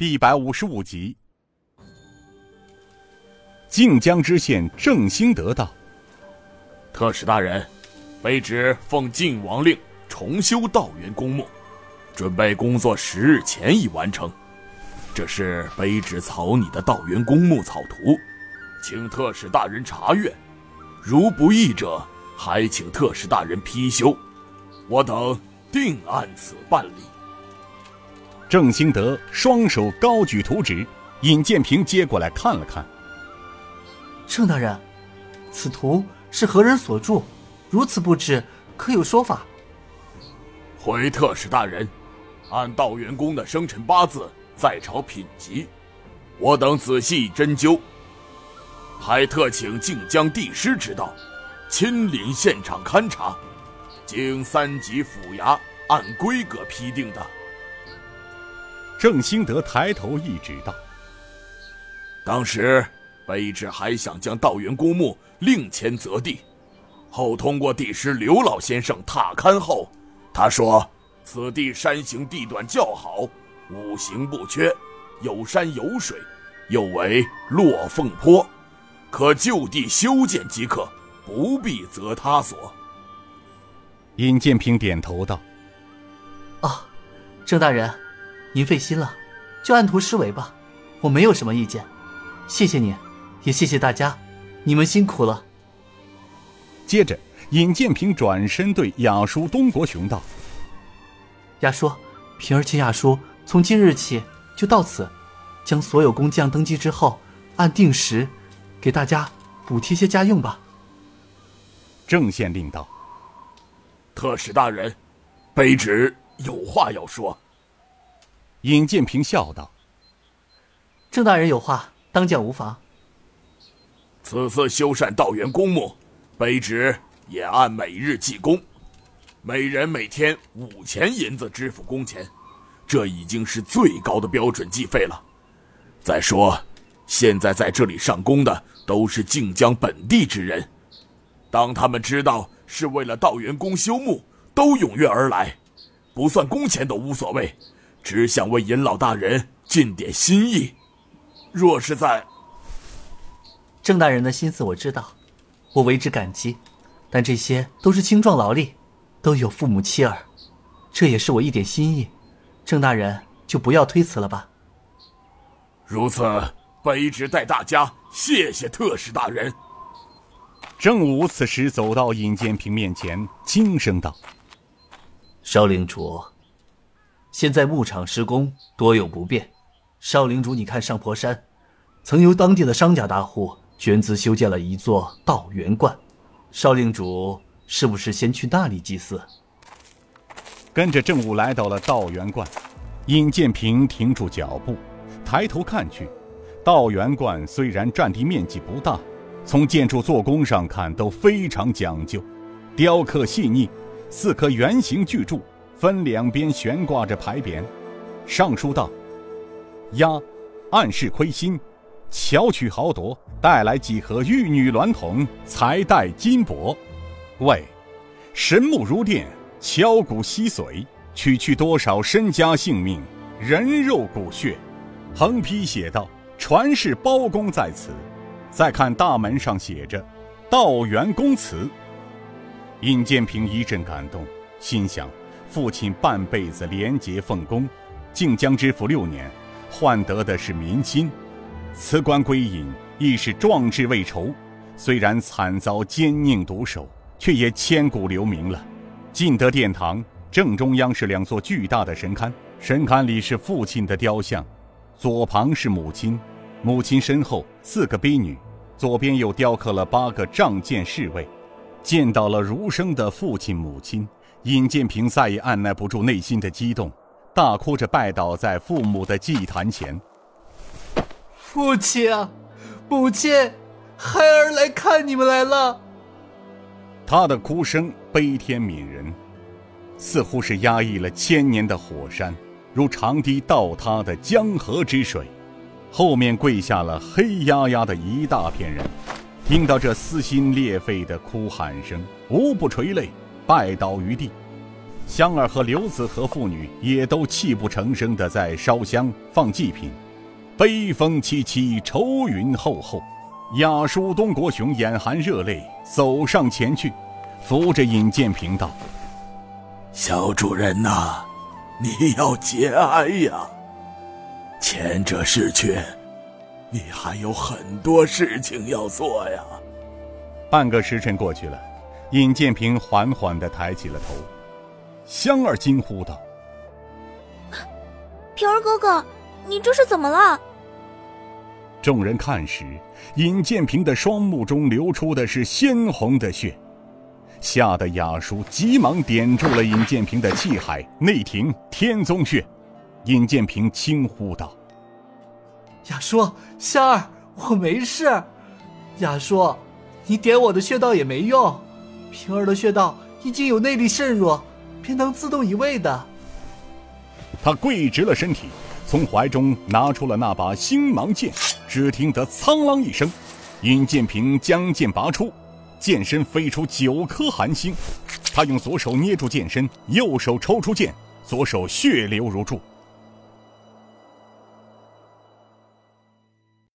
第一百五十五集。靖江知县郑兴德道：“特使大人，卑职奉晋王令重修道元公墓，准备工作十日前已完成。这是卑职草拟的道元公墓草图，请特使大人查阅。如不议者，还请特使大人批修。我等定按此办理。”郑兴德双手高举图纸，尹建平接过来看了看。郑大人，此图是何人所著？如此布置，可有说法？回特使大人，按道元公的生辰八字在朝品级，我等仔细针灸，还特请靖江帝师指导，亲临现场勘察，经三级府衙按规格批定的。郑兴德抬头一指道：“当时，卑职还想将道元公墓另迁择地，后通过帝师刘老先生踏勘后，他说此地山形地段较好，五行不缺，有山有水，又为落凤坡，可就地修建即可，不必择他所。”尹建平点头道：“啊，郑大人。”您费心了，就按图施为吧，我没有什么意见。谢谢你，也谢谢大家，你们辛苦了。接着，尹建平转身对雅叔东国雄道：“雅叔，平儿请雅叔从今日起就到此，将所有工匠登基之后，按定时给大家补贴些家用吧。”郑县令道：“特使大人，卑职有话要说。”尹建平笑道：“郑大人有话，当讲无妨。此次修缮道元公墓，卑职也按每日计工，每人每天五钱银子支付工钱，这已经是最高的标准计费了。再说，现在在这里上工的都是晋江本地之人，当他们知道是为了道元公修墓，都踊跃而来，不算工钱都无所谓。”只想为尹老大人尽点心意，若是在郑大人的心思我知道，我为之感激，但这些都是青壮劳力，都有父母妻儿，这也是我一点心意，郑大人就不要推辞了吧。如此，卑职代大家谢谢特使大人。郑武此时走到尹建平面前，轻声道：“少领主。”现在牧场施工多有不便，少领主，你看上坡山，曾由当地的商家大户捐资修建了一座道元观，少领主是不是先去那里祭祀？跟着郑武来到了道元观，尹建平停住脚步，抬头看去，道元观虽然占地面积不大，从建筑做工上看都非常讲究，雕刻细腻，四颗圆形巨柱。分两边悬挂着牌匾，上书道：“压，暗示亏心，巧取豪夺，带来几盒玉女鸾筒，财带金帛。喂，神木如电，敲骨吸髓，取去多少身家性命，人肉骨血。”横批写道：“传世包公在此。”再看大门上写着“道元公祠”。尹建平一阵感动，心想。父亲半辈子廉洁奉公，靖江知府六年，换得的是民心。辞官归隐，亦是壮志未酬。虽然惨遭奸佞毒手，却也千古留名了。进得殿堂，正中央是两座巨大的神龛，神龛里是父亲的雕像，左旁是母亲，母亲身后四个婢女，左边又雕刻了八个仗剑侍卫。见到了儒生的父亲母亲。尹建平再也按耐不住内心的激动，大哭着拜倒在父母的祭坛前。父亲啊，母亲，孩儿来看你们来了。他的哭声悲天悯人，似乎是压抑了千年的火山，如长堤倒塌的江河之水。后面跪下了黑压压的一大片人，听到这撕心裂肺的哭喊声，无不垂泪。拜倒于地，香儿和刘子和父女也都泣不成声地在烧香放祭品，悲风凄凄，愁云厚厚。亚叔东国雄眼含热泪走上前去，扶着尹建平道：“小主人呐，你要节哀呀。前者逝去，你还有很多事情要做呀。”半个时辰过去了，尹建平缓缓的抬起了头。香儿惊呼道：“平儿哥哥，你这是怎么了？”众人看时，尹建平的双目中流出的是鲜红的血，吓得雅叔急忙点住了尹建平的气海内庭天宗穴。尹建平轻呼道：“雅叔，香儿，我没事。雅叔，你点我的穴道也没用，平儿的穴道已经有内力渗入。”便能自动移位的。他跪直了身体，从怀中拿出了那把星芒剑。只听得苍啷一声，尹建平将剑拔出，剑身飞出九颗寒星。他用左手捏住剑身，右手抽出剑，左手血流如注。